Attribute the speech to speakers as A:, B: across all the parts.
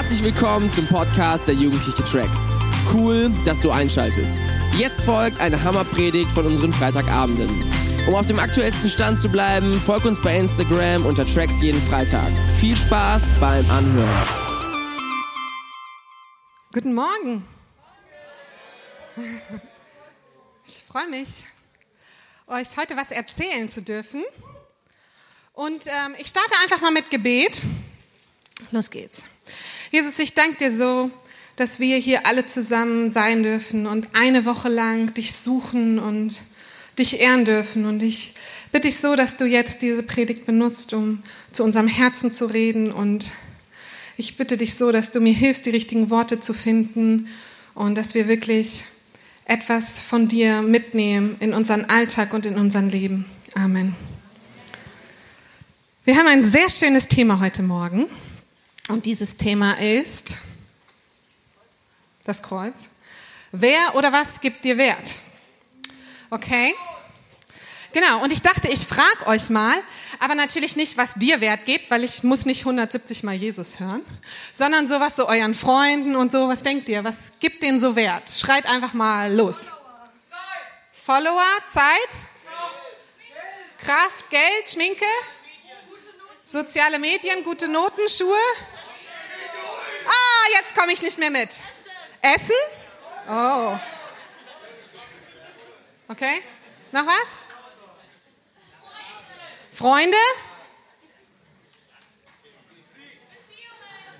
A: Herzlich willkommen zum Podcast der Jugendliche Tracks. Cool, dass du einschaltest. Jetzt folgt eine Hammerpredigt von unseren Freitagabenden. Um auf dem aktuellsten Stand zu bleiben, folg uns bei Instagram unter Tracks jeden Freitag. Viel Spaß beim Anhören.
B: Guten Morgen. Ich freue mich, euch heute was erzählen zu dürfen. Und ähm, ich starte einfach mal mit Gebet. Los geht's. Jesus, ich danke dir so, dass wir hier alle zusammen sein dürfen und eine Woche lang dich suchen und dich ehren dürfen. Und ich bitte dich so, dass du jetzt diese Predigt benutzt, um zu unserem Herzen zu reden. Und ich bitte dich so, dass du mir hilfst, die richtigen Worte zu finden und dass wir wirklich etwas von dir mitnehmen in unseren Alltag und in unser Leben. Amen. Wir haben ein sehr schönes Thema heute Morgen. Und dieses Thema ist das Kreuz. Wer oder was gibt dir Wert? Okay? Genau, und ich dachte, ich frage euch mal, aber natürlich nicht, was dir Wert gibt, weil ich muss nicht 170 Mal Jesus hören, sondern sowas so euren Freunden und so, was denkt ihr, was gibt denen so Wert? Schreit einfach mal los. Follower, Zeit, Kraft, Geld, Schminke, soziale Medien, gute Noten, Schuhe, Ah, jetzt komme ich nicht mehr mit. Essen? Oh. Okay. Noch was? Freunde?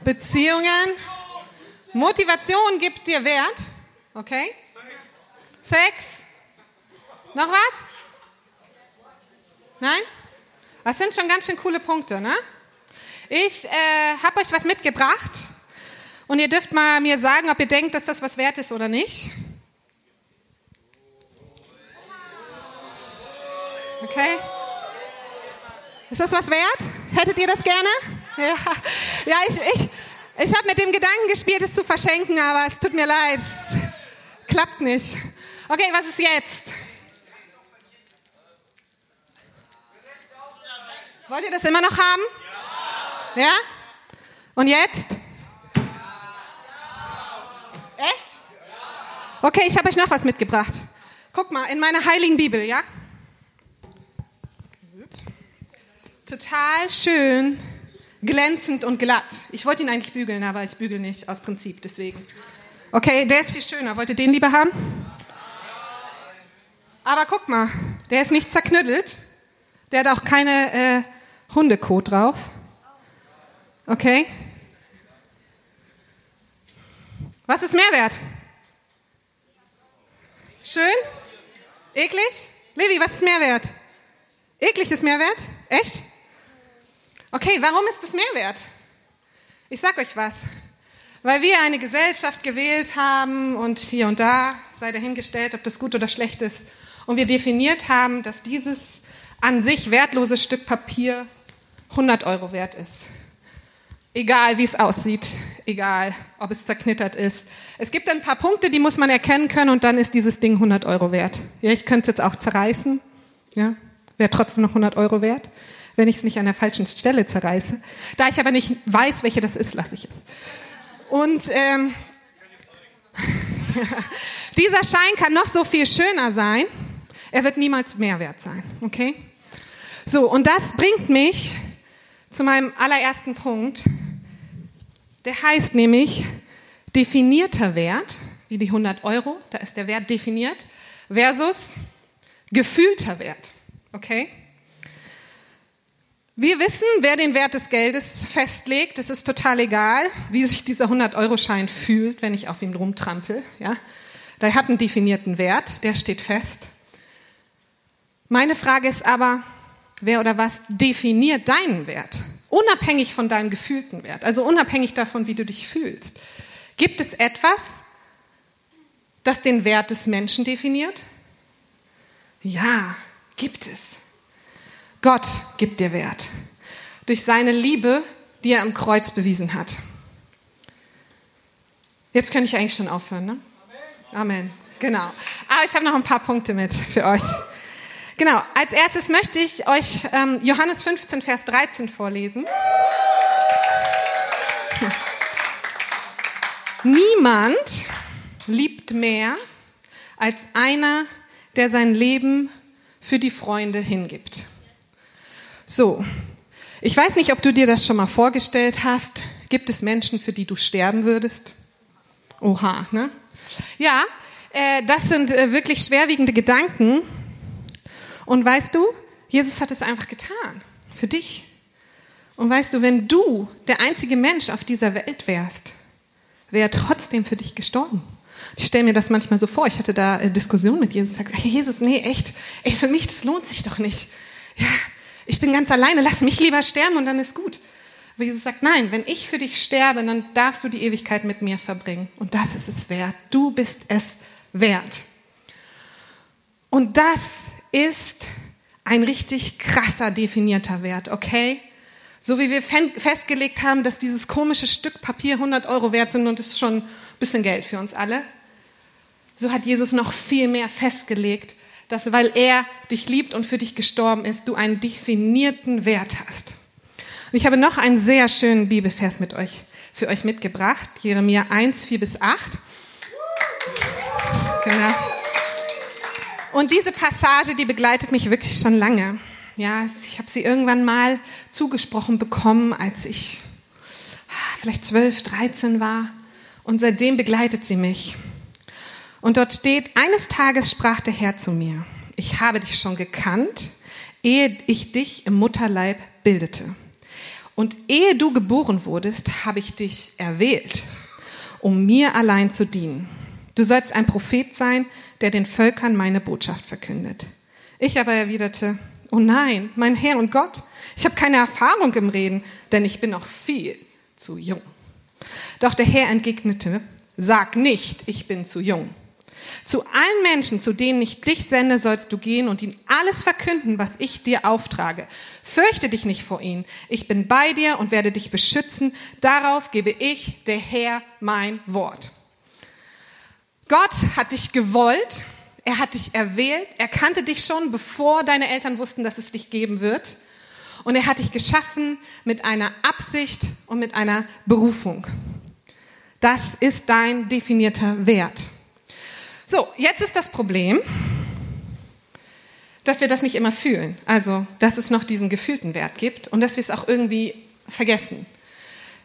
B: Beziehungen? Motivation gibt dir Wert. Okay. Sex? Noch was? Nein? Das sind schon ganz schön coole Punkte, ne? Ich äh, habe euch was mitgebracht. Und ihr dürft mal mir sagen, ob ihr denkt, dass das was wert ist oder nicht. Okay? Ist das was wert? Hättet ihr das gerne? Ja, ja ich, ich, ich habe mit dem Gedanken gespielt, es zu verschenken, aber es tut mir leid. Es klappt nicht. Okay, was ist jetzt? Wollt ihr das immer noch haben? Ja? Und jetzt? Echt? Okay, ich habe euch noch was mitgebracht. Guck mal, in meiner heiligen Bibel, ja? Total schön, glänzend und glatt. Ich wollte ihn eigentlich bügeln, aber ich bügel nicht, aus Prinzip, deswegen. Okay, der ist viel schöner. Wollt ihr den lieber haben? Aber guck mal, der ist nicht zerknüttelt. Der hat auch keine äh, Hundekot drauf. Okay? Was ist Mehrwert? Schön? Eklig? Levi, was ist Mehrwert? Eklig ist Mehrwert? Echt? Okay, warum ist es Mehrwert? Ich sag euch was. Weil wir eine Gesellschaft gewählt haben und hier und da sei dahingestellt, ob das gut oder schlecht ist. Und wir definiert haben, dass dieses an sich wertlose Stück Papier 100 Euro wert ist. Egal, wie es aussieht, egal, ob es zerknittert ist. Es gibt ein paar Punkte, die muss man erkennen können und dann ist dieses Ding 100 Euro wert. Ja, ich könnte es jetzt auch zerreißen, ja, wäre trotzdem noch 100 Euro wert, wenn ich es nicht an der falschen Stelle zerreiße. Da ich aber nicht weiß, welche das ist, lasse ich es. Und ähm, dieser Schein kann noch so viel schöner sein, er wird niemals mehr wert sein, okay? So, und das bringt mich zu meinem allerersten Punkt. Der heißt nämlich definierter Wert, wie die 100 Euro, da ist der Wert definiert, versus gefühlter Wert. Okay? Wir wissen, wer den Wert des Geldes festlegt. Es ist total egal, wie sich dieser 100-Euro-Schein fühlt, wenn ich auf ihm rumtrampel. Ja? Der hat einen definierten Wert, der steht fest. Meine Frage ist aber, wer oder was definiert deinen Wert? Unabhängig von deinem gefühlten Wert, also unabhängig davon, wie du dich fühlst. Gibt es etwas, das den Wert des Menschen definiert? Ja, gibt es. Gott gibt dir Wert. Durch seine Liebe, die er am Kreuz bewiesen hat. Jetzt könnte ich eigentlich schon aufhören, ne? Amen. Amen. Genau. Aber ich habe noch ein paar Punkte mit für euch. Genau, als erstes möchte ich euch ähm, Johannes 15, Vers 13 vorlesen. Niemand liebt mehr als einer, der sein Leben für die Freunde hingibt. So, ich weiß nicht, ob du dir das schon mal vorgestellt hast. Gibt es Menschen, für die du sterben würdest? Oha, ne? Ja, äh, das sind äh, wirklich schwerwiegende Gedanken. Und weißt du, Jesus hat es einfach getan. Für dich. Und weißt du, wenn du der einzige Mensch auf dieser Welt wärst, wäre er trotzdem für dich gestorben. Ich stelle mir das manchmal so vor. Ich hatte da äh, Diskussionen mit Jesus. Ich sage, Jesus, nee, echt, ey, für mich, das lohnt sich doch nicht. Ja, ich bin ganz alleine, lass mich lieber sterben und dann ist gut. Aber Jesus sagt, nein, wenn ich für dich sterbe, dann darfst du die Ewigkeit mit mir verbringen. Und das ist es wert. Du bist es wert. Und das ist ein richtig krasser definierter Wert, okay? So wie wir festgelegt haben, dass dieses komische Stück Papier 100 Euro wert sind und das ist schon ein bisschen Geld für uns alle, so hat Jesus noch viel mehr festgelegt, dass weil er dich liebt und für dich gestorben ist, du einen definierten Wert hast. Und ich habe noch einen sehr schönen Bibelvers mit euch, für euch mitgebracht, Jeremia 1, 4 bis 8. Genau. Und diese Passage, die begleitet mich wirklich schon lange. Ja, ich habe sie irgendwann mal zugesprochen bekommen, als ich ah, vielleicht 12, 13 war. Und seitdem begleitet sie mich. Und dort steht, eines Tages sprach der Herr zu mir, ich habe dich schon gekannt, ehe ich dich im Mutterleib bildete. Und ehe du geboren wurdest, habe ich dich erwählt, um mir allein zu dienen. Du sollst ein Prophet sein, der den Völkern meine Botschaft verkündet. Ich aber erwiderte, Oh nein, mein Herr und Gott, ich habe keine Erfahrung im Reden, denn ich bin noch viel zu jung. Doch der Herr entgegnete, sag nicht, ich bin zu jung. Zu allen Menschen, zu denen ich dich sende, sollst du gehen und ihnen alles verkünden, was ich dir auftrage. Fürchte dich nicht vor ihnen. Ich bin bei dir und werde dich beschützen. Darauf gebe ich, der Herr, mein Wort. Gott hat dich gewollt er hat dich erwählt. Er kannte dich schon, bevor deine Eltern wussten, dass es dich geben wird. Und er hat dich geschaffen mit einer Absicht und mit einer Berufung. Das ist dein definierter Wert. So, jetzt ist das Problem, dass wir das nicht immer fühlen. Also, dass es noch diesen gefühlten Wert gibt und dass wir es auch irgendwie vergessen.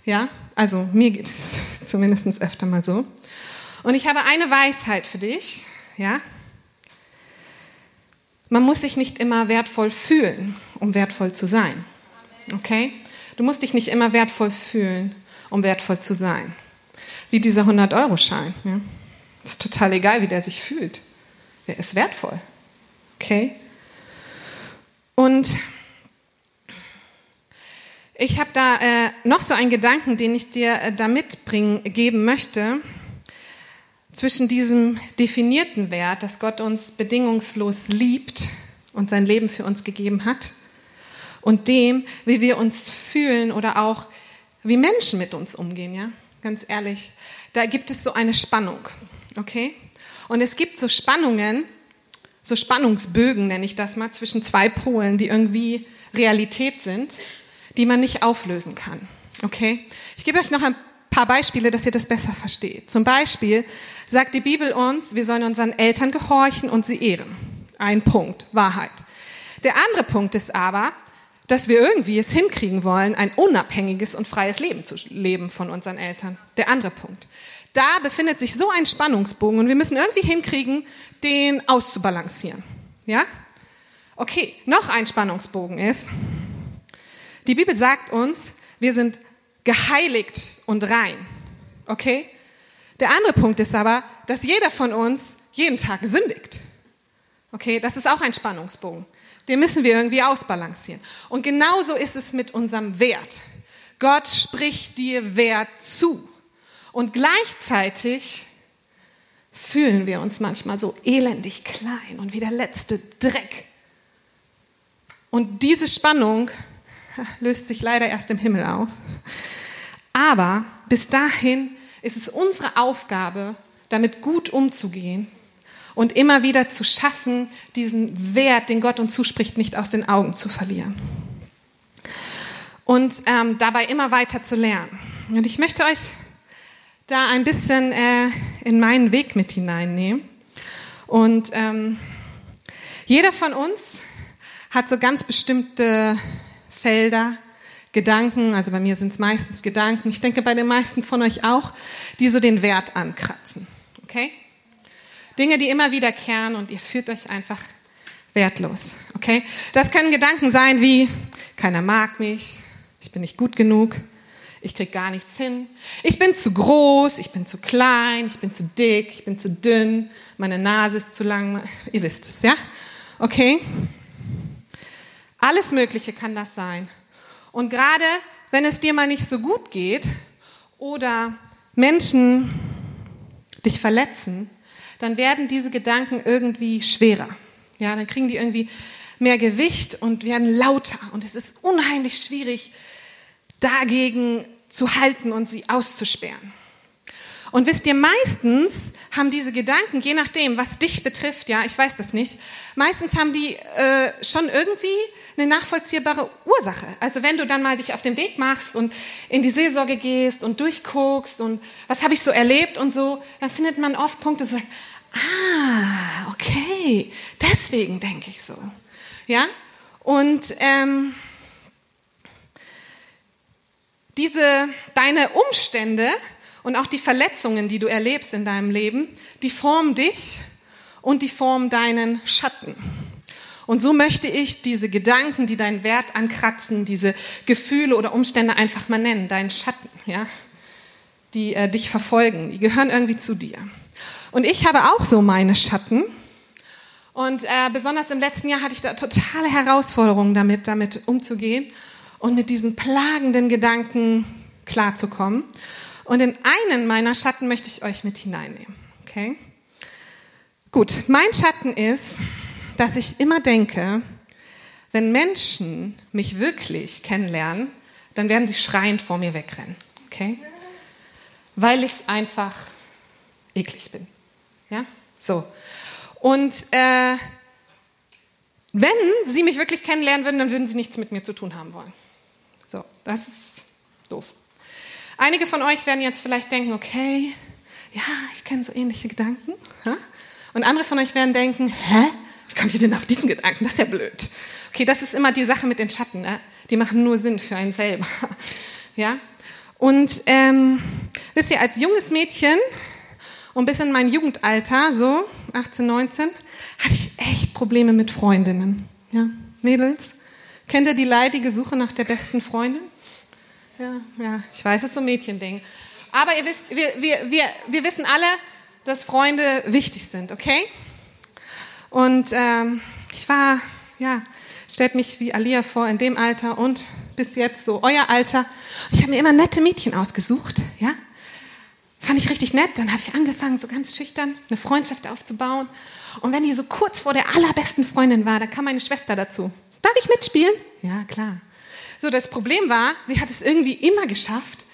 B: Ja, also mir geht es zumindest öfter mal so. Und ich habe eine Weisheit für dich. Ja, man muss sich nicht immer wertvoll fühlen, um wertvoll zu sein. Okay? Du musst dich nicht immer wertvoll fühlen, um wertvoll zu sein. Wie dieser 100-Euro-Schein. Ja? Ist total egal, wie der sich fühlt. Der ist wertvoll. Okay? Und ich habe da äh, noch so einen Gedanken, den ich dir äh, da mitbringen, geben möchte zwischen diesem definierten Wert, dass Gott uns bedingungslos liebt und sein Leben für uns gegeben hat, und dem, wie wir uns fühlen oder auch wie Menschen mit uns umgehen, ja, ganz ehrlich, da gibt es so eine Spannung, okay? Und es gibt so Spannungen, so Spannungsbögen nenne ich das mal, zwischen zwei Polen, die irgendwie Realität sind, die man nicht auflösen kann, okay? Ich gebe euch noch ein paar Beispiele, dass ihr das besser versteht. Zum Beispiel sagt die Bibel uns, wir sollen unseren Eltern gehorchen und sie ehren. Ein Punkt, Wahrheit. Der andere Punkt ist aber, dass wir irgendwie es hinkriegen wollen, ein unabhängiges und freies Leben zu leben von unseren Eltern. Der andere Punkt. Da befindet sich so ein Spannungsbogen und wir müssen irgendwie hinkriegen, den auszubalancieren. Ja? Okay, noch ein Spannungsbogen ist, die Bibel sagt uns, wir sind geheiligt und rein. Okay? Der andere Punkt ist aber, dass jeder von uns jeden Tag sündigt. Okay, das ist auch ein Spannungsbogen. Den müssen wir irgendwie ausbalancieren. Und genauso ist es mit unserem Wert. Gott spricht dir Wert zu. Und gleichzeitig fühlen wir uns manchmal so elendig klein und wie der letzte Dreck. Und diese Spannung löst sich leider erst im Himmel auf. Aber bis dahin ist es unsere Aufgabe, damit gut umzugehen und immer wieder zu schaffen, diesen Wert, den Gott uns zuspricht, nicht aus den Augen zu verlieren. Und ähm, dabei immer weiter zu lernen. Und ich möchte euch da ein bisschen äh, in meinen Weg mit hineinnehmen. Und ähm, jeder von uns hat so ganz bestimmte Felder, Gedanken, also bei mir sind es meistens Gedanken, ich denke bei den meisten von euch auch, die so den Wert ankratzen. Okay? Dinge, die immer wiederkehren und ihr fühlt euch einfach wertlos. Okay? Das können Gedanken sein wie, keiner mag mich, ich bin nicht gut genug, ich krieg gar nichts hin, ich bin zu groß, ich bin zu klein, ich bin zu dick, ich bin zu dünn, meine Nase ist zu lang, ihr wisst es, ja? Okay? Alles Mögliche kann das sein. Und gerade wenn es dir mal nicht so gut geht oder Menschen dich verletzen, dann werden diese Gedanken irgendwie schwerer. Ja, dann kriegen die irgendwie mehr Gewicht und werden lauter. Und es ist unheimlich schwierig, dagegen zu halten und sie auszusperren. Und wisst ihr, meistens haben diese Gedanken, je nachdem, was dich betrifft, ja, ich weiß das nicht, meistens haben die äh, schon irgendwie eine nachvollziehbare Ursache. Also wenn du dann mal dich auf den Weg machst und in die Seelsorge gehst und durchguckst und was habe ich so erlebt und so, dann findet man oft Punkte, so, ah, okay, deswegen denke ich so. Ja? Und ähm, diese, deine Umstände und auch die Verletzungen, die du erlebst in deinem Leben, die formen dich und die formen deinen Schatten. Und so möchte ich diese Gedanken, die deinen Wert ankratzen, diese Gefühle oder Umstände einfach mal nennen, deinen Schatten, ja, die äh, dich verfolgen, die gehören irgendwie zu dir. Und ich habe auch so meine Schatten. Und äh, besonders im letzten Jahr hatte ich da totale Herausforderungen damit, damit umzugehen und mit diesen plagenden Gedanken klarzukommen. Und in einen meiner Schatten möchte ich euch mit hineinnehmen. Okay? Gut, mein Schatten ist, dass ich immer denke, wenn Menschen mich wirklich kennenlernen, dann werden sie schreiend vor mir wegrennen. Okay? Weil ich einfach eklig bin. Ja? So. Und äh, wenn sie mich wirklich kennenlernen würden, dann würden sie nichts mit mir zu tun haben wollen. So, das ist doof. Einige von euch werden jetzt vielleicht denken, okay, ja, ich kenne so ähnliche Gedanken. Und andere von euch werden denken, hä? Wie kommt ihr denn auf diesen Gedanken? Das ist ja blöd. Okay, das ist immer die Sache mit den Schatten. Ne? Die machen nur Sinn für einen selber. Ja? Und ähm, wisst ihr, als junges Mädchen und bis in mein Jugendalter, so 18, 19, hatte ich echt Probleme mit Freundinnen. Ja? Mädels, kennt ihr die leidige Suche nach der besten Freundin? Ja, ja, ich weiß, es ist so ein Mädchending. Aber ihr wisst, wir, wir, wir, wir wissen alle, dass Freunde wichtig sind, okay? Und ähm, ich war, ja, stellt mich wie Alia vor, in dem Alter und bis jetzt so euer Alter. Ich habe mir immer nette Mädchen ausgesucht, ja. Fand ich richtig nett. Dann habe ich angefangen, so ganz schüchtern eine Freundschaft aufzubauen. Und wenn die so kurz vor der allerbesten Freundin war, da kam meine Schwester dazu. Darf ich mitspielen? Ja, klar. So, das Problem war, sie hat es irgendwie immer geschafft,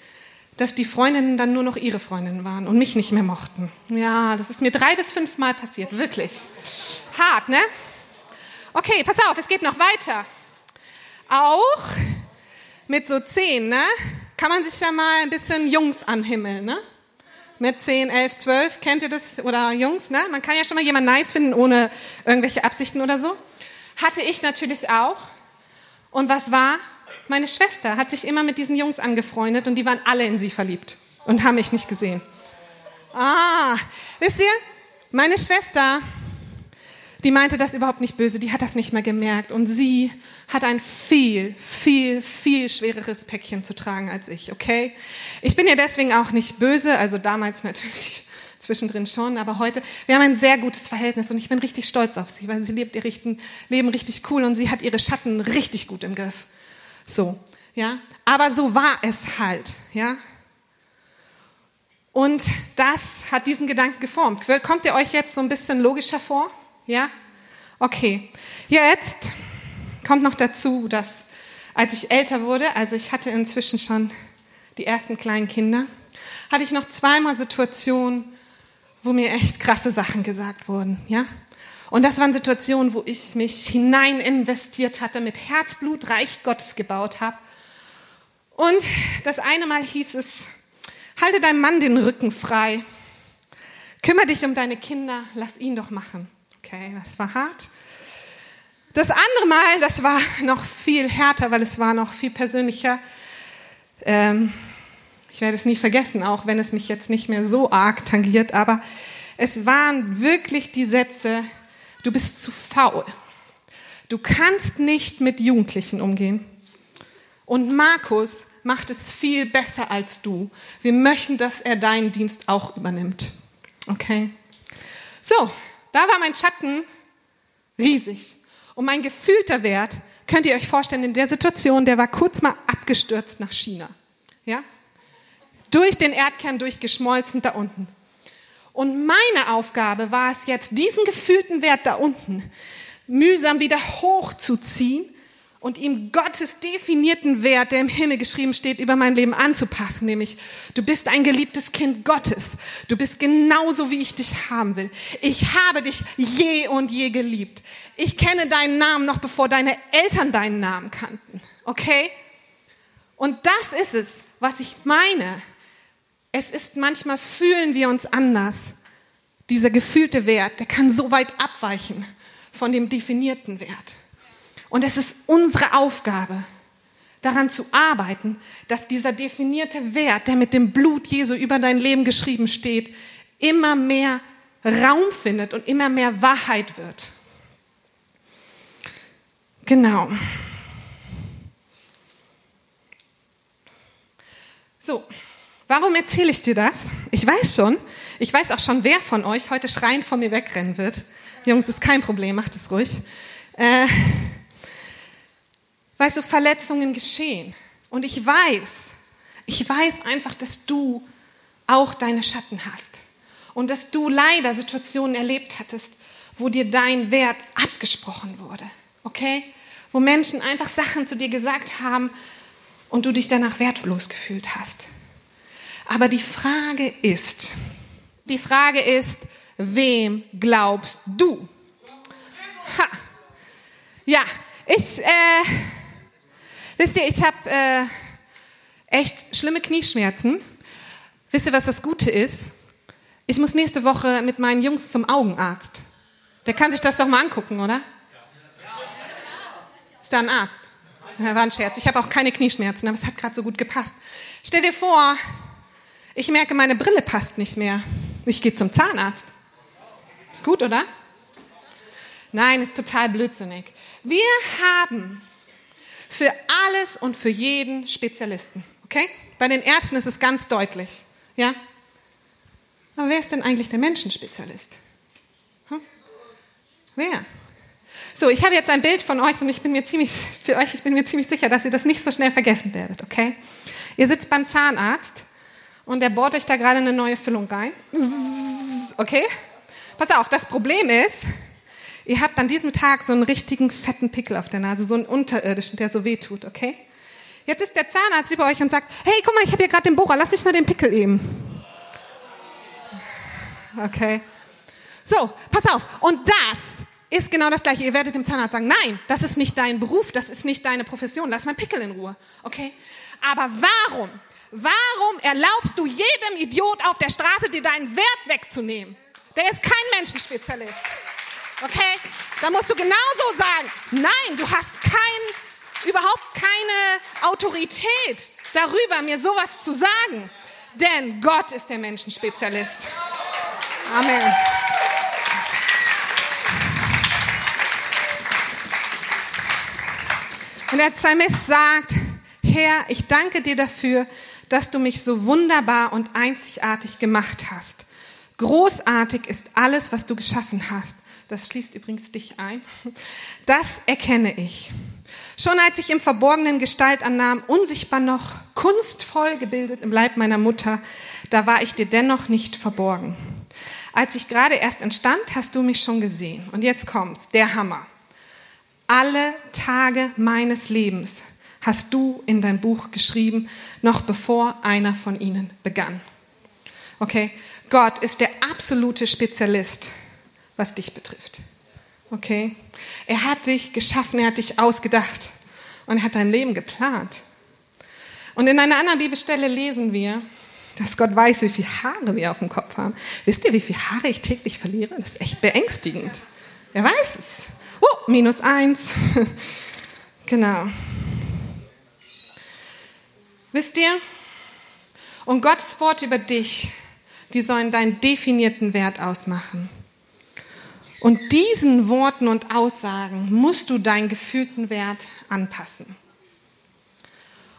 B: dass die Freundinnen dann nur noch ihre Freundinnen waren und mich nicht mehr mochten. Ja, das ist mir drei bis fünf Mal passiert, wirklich. Hart, ne? Okay, pass auf, es geht noch weiter. Auch mit so zehn, ne? Kann man sich ja mal ein bisschen Jungs anhimmeln, ne? Mit 10, 11, 12, kennt ihr das? Oder Jungs, ne? Man kann ja schon mal jemanden nice finden, ohne irgendwelche Absichten oder so. Hatte ich natürlich auch. Und was war? Meine Schwester hat sich immer mit diesen Jungs angefreundet und die waren alle in sie verliebt und haben mich nicht gesehen. Ah, wisst ihr, meine Schwester, die meinte das überhaupt nicht böse, die hat das nicht mehr gemerkt und sie hat ein viel, viel, viel schwereres Päckchen zu tragen als ich, okay? Ich bin ihr deswegen auch nicht böse, also damals natürlich zwischendrin schon, aber heute, wir haben ein sehr gutes Verhältnis und ich bin richtig stolz auf sie, weil sie lebt ihr Leben richtig cool und sie hat ihre Schatten richtig gut im Griff. So, ja. Aber so war es halt, ja. Und das hat diesen Gedanken geformt. Kommt ihr euch jetzt so ein bisschen logischer vor? Ja? Okay. Jetzt kommt noch dazu, dass als ich älter wurde, also ich hatte inzwischen schon die ersten kleinen Kinder, hatte ich noch zweimal Situationen, wo mir echt krasse Sachen gesagt wurden, ja? Und das waren Situationen, wo ich mich hinein investiert hatte, mit Herzblut Reich Gottes gebaut habe. Und das eine Mal hieß es, Halte deinem Mann den Rücken frei. Kümmere dich um deine Kinder, lass ihn doch machen. Okay, das war hart. Das andere Mal, das war noch viel härter, weil es war noch viel persönlicher. Ähm, ich werde es nie vergessen, auch wenn es mich jetzt nicht mehr so arg tangiert, aber es waren wirklich die Sätze, du bist zu faul. Du kannst nicht mit Jugendlichen umgehen. Und Markus macht es viel besser als du. Wir möchten, dass er deinen Dienst auch übernimmt. Okay? So, da war mein Schatten riesig. Und mein gefühlter Wert, könnt ihr euch vorstellen, in der Situation, der war kurz mal abgestürzt nach China. Ja? Durch den Erdkern durchgeschmolzen da unten. Und meine Aufgabe war es jetzt, diesen gefühlten Wert da unten mühsam wieder hochzuziehen und ihm Gottes definierten Wert, der im Himmel geschrieben steht, über mein Leben anzupassen, nämlich du bist ein geliebtes Kind Gottes. Du bist genauso, wie ich dich haben will. Ich habe dich je und je geliebt. Ich kenne deinen Namen noch bevor deine Eltern deinen Namen kannten. Okay? Und das ist es, was ich meine. Es ist manchmal fühlen wir uns anders. Dieser gefühlte Wert, der kann so weit abweichen von dem definierten Wert. Und es ist unsere Aufgabe, daran zu arbeiten, dass dieser definierte Wert, der mit dem Blut Jesu über dein Leben geschrieben steht, immer mehr Raum findet und immer mehr Wahrheit wird. Genau. So, warum erzähle ich dir das? Ich weiß schon, ich weiß auch schon, wer von euch heute schreiend vor mir wegrennen wird. Jungs, ist kein Problem, macht es ruhig. Äh, Weißt du, Verletzungen geschehen. Und ich weiß, ich weiß einfach, dass du auch deine Schatten hast. Und dass du leider Situationen erlebt hattest, wo dir dein Wert abgesprochen wurde. Okay? Wo Menschen einfach Sachen zu dir gesagt haben und du dich danach wertlos gefühlt hast. Aber die Frage ist, die Frage ist, wem glaubst du? Ha. Ja, ich, äh, Wisst ihr, ich habe äh, echt schlimme Knieschmerzen. Wisst ihr, was das Gute ist? Ich muss nächste Woche mit meinen Jungs zum Augenarzt. Der kann sich das doch mal angucken, oder? Ist da ein Arzt? Ja, war ein Scherz. Ich habe auch keine Knieschmerzen, aber es hat gerade so gut gepasst. Stell dir vor, ich merke, meine Brille passt nicht mehr. Ich gehe zum Zahnarzt. Ist gut, oder? Nein, ist total blödsinnig. Wir haben für alles und für jeden Spezialisten. Okay? Bei den Ärzten ist es ganz deutlich. Ja? Aber wer ist denn eigentlich der Menschenspezialist? Hm? Wer? So, ich habe jetzt ein Bild von euch und ich bin mir ziemlich, für euch, ich bin mir ziemlich sicher, dass ihr das nicht so schnell vergessen werdet, okay? Ihr sitzt beim Zahnarzt und der bohrt euch da gerade eine neue Füllung rein. Okay? Pass auf, das Problem ist, Ihr habt an diesem Tag so einen richtigen fetten Pickel auf der Nase, so einen unterirdischen, der so weh tut, okay? Jetzt ist der Zahnarzt über euch und sagt, hey, guck mal, ich habe hier gerade den Bohrer, lass mich mal den Pickel eben. Okay. So, pass auf. Und das ist genau das Gleiche. Ihr werdet dem Zahnarzt sagen, nein, das ist nicht dein Beruf, das ist nicht deine Profession, lass mein Pickel in Ruhe. Okay? Aber warum, warum erlaubst du jedem Idiot auf der Straße, dir deinen Wert wegzunehmen? Der ist kein Menschenspezialist. Okay? Da musst du genauso sagen, nein, du hast kein, überhaupt keine Autorität darüber, mir sowas zu sagen. Denn Gott ist der Menschenspezialist. Amen. Und der Psalmist sagt, Herr, ich danke dir dafür, dass du mich so wunderbar und einzigartig gemacht hast. Großartig ist alles, was du geschaffen hast das schließt übrigens dich ein, das erkenne ich. Schon als ich im Verborgenen Gestalt annahm, unsichtbar noch, kunstvoll gebildet im Leib meiner Mutter, da war ich dir dennoch nicht verborgen. Als ich gerade erst entstand, hast du mich schon gesehen. Und jetzt kommt's, der Hammer. Alle Tage meines Lebens hast du in dein Buch geschrieben, noch bevor einer von ihnen begann. Okay? Gott ist der absolute Spezialist was dich betrifft. Okay? Er hat dich geschaffen, er hat dich ausgedacht und er hat dein Leben geplant. Und in einer anderen Bibelstelle lesen wir, dass Gott weiß, wie viele Haare wir auf dem Kopf haben. Wisst ihr, wie viele Haare ich täglich verliere? Das ist echt beängstigend. Er weiß es. Oh, minus eins. genau. Wisst ihr? Und Gottes Wort über dich, die sollen deinen definierten Wert ausmachen. Und diesen Worten und Aussagen musst du deinen gefühlten Wert anpassen.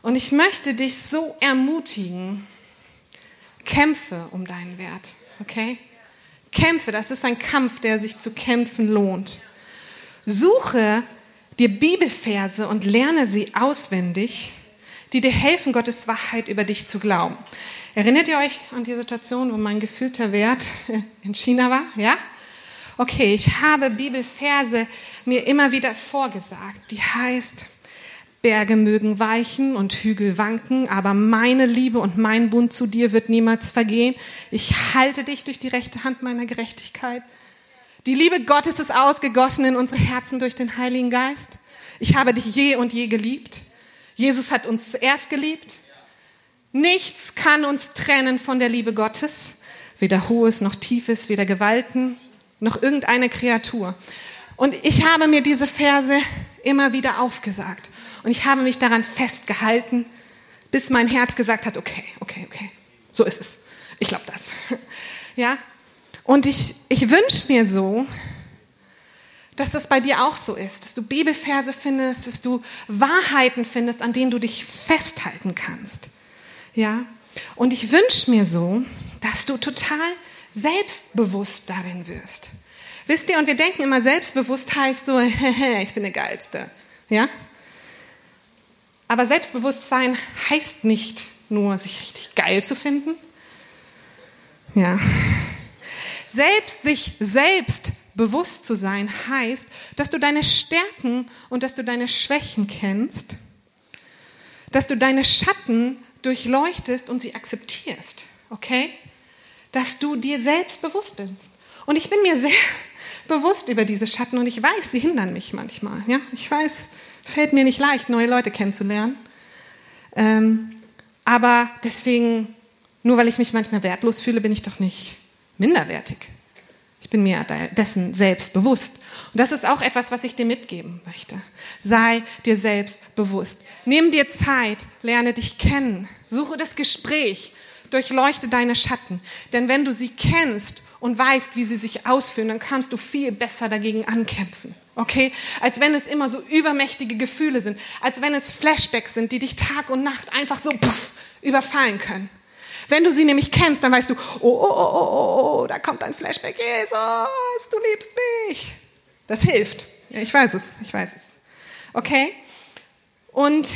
B: Und ich möchte dich so ermutigen, kämpfe um deinen Wert, okay? Kämpfe, das ist ein Kampf, der sich zu kämpfen lohnt. Suche dir Bibelverse und lerne sie auswendig, die dir helfen, Gottes Wahrheit über dich zu glauben. Erinnert ihr euch an die Situation, wo mein gefühlter Wert in China war? Ja? Okay, ich habe Bibelverse mir immer wieder vorgesagt. Die heißt, Berge mögen weichen und Hügel wanken, aber meine Liebe und mein Bund zu dir wird niemals vergehen. Ich halte dich durch die rechte Hand meiner Gerechtigkeit. Die Liebe Gottes ist ausgegossen in unsere Herzen durch den Heiligen Geist. Ich habe dich je und je geliebt. Jesus hat uns zuerst geliebt. Nichts kann uns trennen von der Liebe Gottes. Weder Hohes noch Tiefes, weder Gewalten noch irgendeine Kreatur. Und ich habe mir diese Verse immer wieder aufgesagt. Und ich habe mich daran festgehalten, bis mein Herz gesagt hat, okay, okay, okay, so ist es. Ich glaube das. Ja? Und ich, ich wünsche mir so, dass das bei dir auch so ist, dass du Bibelverse findest, dass du Wahrheiten findest, an denen du dich festhalten kannst. Ja? Und ich wünsche mir so, dass du total selbstbewusst darin wirst. Wisst ihr, und wir denken immer, selbstbewusst heißt so, ich bin der Geilste. Ja? Aber Selbstbewusstsein heißt nicht nur, sich richtig geil zu finden. Ja. Selbst sich selbst bewusst zu sein heißt, dass du deine Stärken und dass du deine Schwächen kennst, dass du deine Schatten durchleuchtest und sie akzeptierst, okay? Dass du dir selbst bewusst bist. Und ich bin mir sehr bewusst über diese Schatten und ich weiß, sie hindern mich manchmal, ja? Ich weiß, Fällt mir nicht leicht, neue Leute kennenzulernen. Ähm, aber deswegen, nur weil ich mich manchmal wertlos fühle, bin ich doch nicht minderwertig. Ich bin mir dessen selbst bewusst. Und das ist auch etwas, was ich dir mitgeben möchte. Sei dir selbst bewusst. Nimm dir Zeit, lerne dich kennen. Suche das Gespräch. Durchleuchte deine Schatten. Denn wenn du sie kennst und weißt, wie sie sich ausführen, dann kannst du viel besser dagegen ankämpfen. Okay? Als wenn es immer so übermächtige Gefühle sind, als wenn es Flashbacks sind, die dich Tag und Nacht einfach so puff, überfallen können. Wenn du sie nämlich kennst, dann weißt du, oh, oh, oh, oh, oh, da kommt ein Flashback, Jesus, du liebst mich. Das hilft. Ich weiß es, ich weiß es. Okay? Und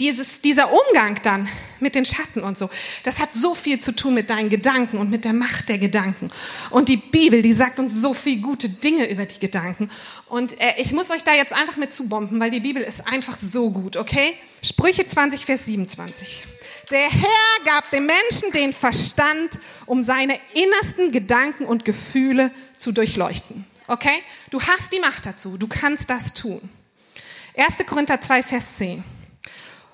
B: dieses, dieser Umgang dann mit den Schatten und so, das hat so viel zu tun mit deinen Gedanken und mit der Macht der Gedanken. Und die Bibel, die sagt uns so viel gute Dinge über die Gedanken. Und äh, ich muss euch da jetzt einfach mit zubomben, weil die Bibel ist einfach so gut, okay? Sprüche 20, Vers 27. Der Herr gab dem Menschen den Verstand, um seine innersten Gedanken und Gefühle zu durchleuchten. Okay? Du hast die Macht dazu, du kannst das tun. 1. Korinther 2, Vers 10.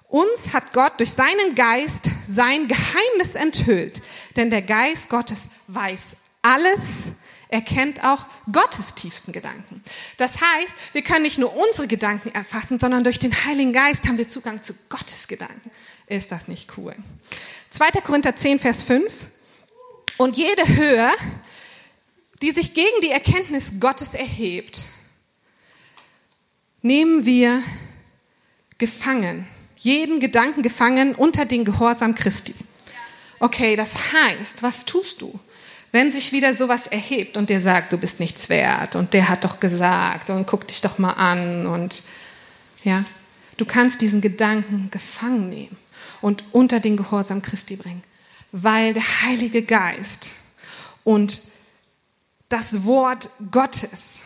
B: Uns hat Gott durch seinen Geist sein Geheimnis enthüllt, denn der Geist Gottes weiß alles, er kennt auch Gottes tiefsten Gedanken. Das heißt, wir können nicht nur unsere Gedanken erfassen, sondern durch den Heiligen Geist haben wir Zugang zu Gottes Gedanken. Ist das nicht cool? 2. Korinther 10, Vers 5. Und jede Höhe, die sich gegen die Erkenntnis Gottes erhebt, nehmen wir gefangen jeden Gedanken gefangen unter den Gehorsam Christi. Okay, das heißt, was tust du, wenn sich wieder sowas erhebt und dir sagt, du bist nichts wert und der hat doch gesagt und guck dich doch mal an und ja, du kannst diesen Gedanken gefangen nehmen und unter den Gehorsam Christi bringen, weil der Heilige Geist und das Wort Gottes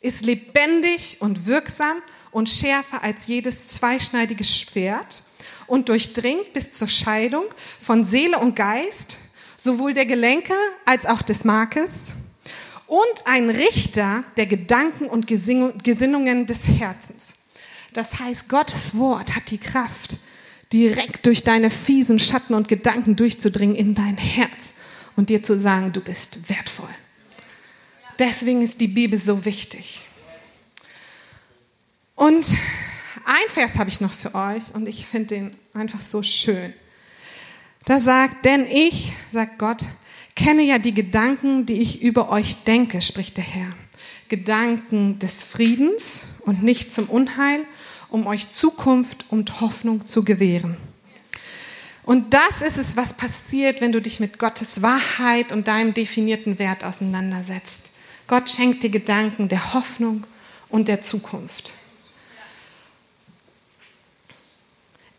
B: ist lebendig und wirksam und schärfer als jedes zweischneidiges Schwert und durchdringt bis zur Scheidung von Seele und Geist, sowohl der Gelenke als auch des Markes, und ein Richter der Gedanken und Gesinnungen des Herzens. Das heißt, Gottes Wort hat die Kraft, direkt durch deine fiesen Schatten und Gedanken durchzudringen in dein Herz und dir zu sagen, du bist wertvoll. Deswegen ist die Bibel so wichtig. Und ein Vers habe ich noch für euch und ich finde den einfach so schön. Da sagt, denn ich, sagt Gott, kenne ja die Gedanken, die ich über euch denke, spricht der Herr. Gedanken des Friedens und nicht zum Unheil, um euch Zukunft und Hoffnung zu gewähren. Und das ist es, was passiert, wenn du dich mit Gottes Wahrheit und deinem definierten Wert auseinandersetzt. Gott schenkt dir Gedanken der Hoffnung und der Zukunft.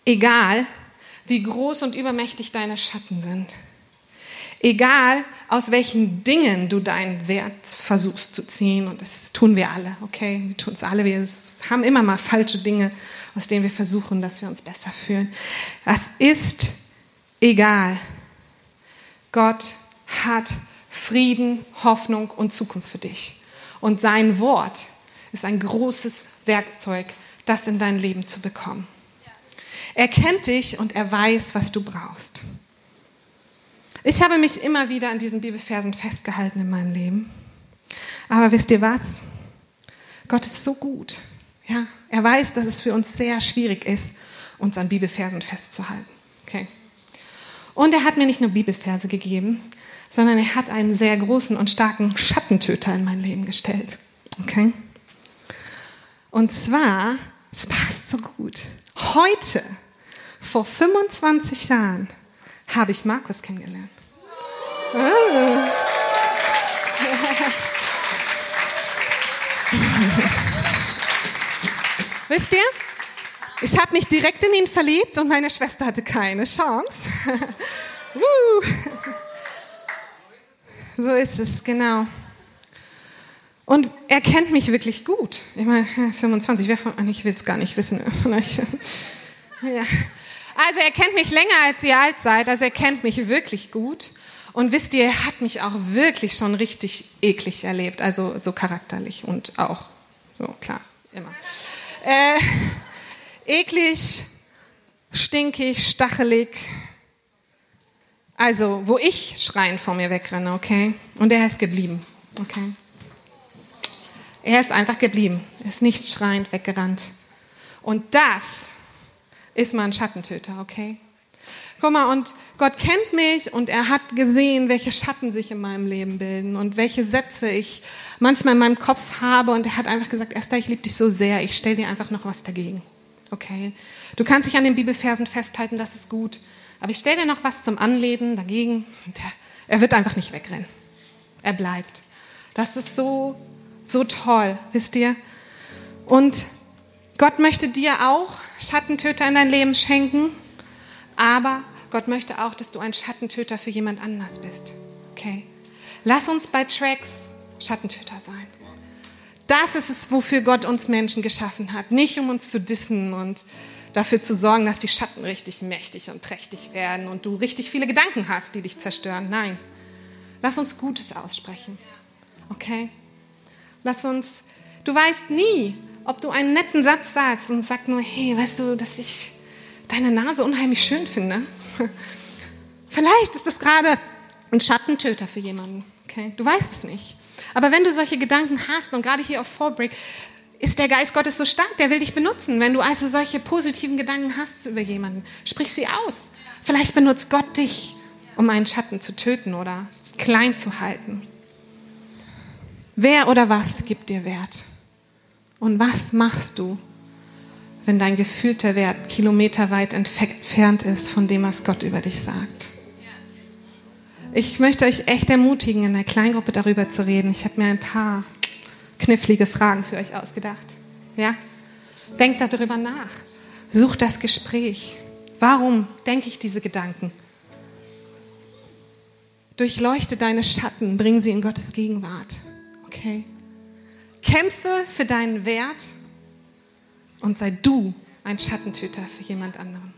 B: Egal, wie groß und übermächtig deine Schatten sind. Egal, aus welchen Dingen du deinen Wert versuchst zu ziehen. Und das tun wir alle, okay? Wir tun es alle. Wir haben immer mal falsche Dinge, aus denen wir versuchen, dass wir uns besser fühlen. Das ist egal. Gott hat Frieden, Hoffnung und Zukunft für dich. Und sein Wort ist ein großes Werkzeug, das in dein Leben zu bekommen. Er kennt dich und er weiß, was du brauchst. Ich habe mich immer wieder an diesen Bibelversen festgehalten in meinem Leben. Aber wisst ihr was? Gott ist so gut. Ja, er weiß, dass es für uns sehr schwierig ist, uns an Bibelversen festzuhalten. Okay. Und er hat mir nicht nur Bibelverse gegeben, sondern er hat einen sehr großen und starken Schattentöter in mein Leben gestellt. Okay? Und zwar, es passt so gut. Heute, vor 25 Jahren, habe ich Markus kennengelernt. Oh. Wisst ihr? Ich habe mich direkt in ihn verliebt und meine Schwester hatte keine Chance. so ist es, genau. Und er kennt mich wirklich gut. Ich meine, 25, wer von, ich will es gar nicht wissen von euch. Ja. Also er kennt mich länger als ihr alt seid, also er kennt mich wirklich gut. Und wisst ihr, er hat mich auch wirklich schon richtig eklig erlebt, also so charakterlich und auch, so klar, immer. Äh, eklig, stinkig, stachelig. Also, wo ich schreiend vor mir wegrenne, okay? Und er ist geblieben, okay? Er ist einfach geblieben, er ist nicht schreiend weggerannt. Und das ist mal ein Schattentöter, okay? Guck mal, und Gott kennt mich und er hat gesehen, welche Schatten sich in meinem Leben bilden und welche Sätze ich manchmal in meinem Kopf habe und er hat einfach gesagt, Esther, ich liebe dich so sehr, ich stelle dir einfach noch was dagegen. Okay? Du kannst dich an den Bibelversen festhalten, das ist gut, aber ich stelle dir noch was zum Anleben dagegen er, er wird einfach nicht wegrennen. Er bleibt. Das ist so, so toll, wisst ihr? Und Gott möchte dir auch Schattentöter in dein Leben schenken, aber Gott möchte auch, dass du ein Schattentöter für jemand anders bist. Okay? Lass uns bei Tracks Schattentöter sein. Das ist es, wofür Gott uns Menschen geschaffen hat. Nicht um uns zu dissen und dafür zu sorgen, dass die Schatten richtig mächtig und prächtig werden und du richtig viele Gedanken hast, die dich zerstören. Nein. Lass uns Gutes aussprechen. Okay? Lass uns, du weißt nie, ob du einen netten Satz sagst und sagst nur, hey, weißt du, dass ich deine Nase unheimlich schön finde. Vielleicht ist das gerade ein Schattentöter für jemanden. Okay? Du weißt es nicht. Aber wenn du solche Gedanken hast und gerade hier auf Forbreak, ist der Geist Gottes so stark, der will dich benutzen. Wenn du also solche positiven Gedanken hast über jemanden, sprich sie aus. Vielleicht benutzt Gott dich, um einen Schatten zu töten oder klein zu halten. Wer oder was gibt dir Wert? Und was machst du, wenn dein gefühlter Wert kilometerweit entfernt ist von dem, was Gott über dich sagt? Ich möchte euch echt ermutigen, in der Kleingruppe darüber zu reden. Ich habe mir ein paar knifflige Fragen für euch ausgedacht. Ja? Denkt darüber nach. Sucht das Gespräch. Warum denke ich diese Gedanken? Durchleuchte deine Schatten, bring sie in Gottes Gegenwart. Okay? Kämpfe für deinen Wert und sei du ein Schattentöter für jemand anderen.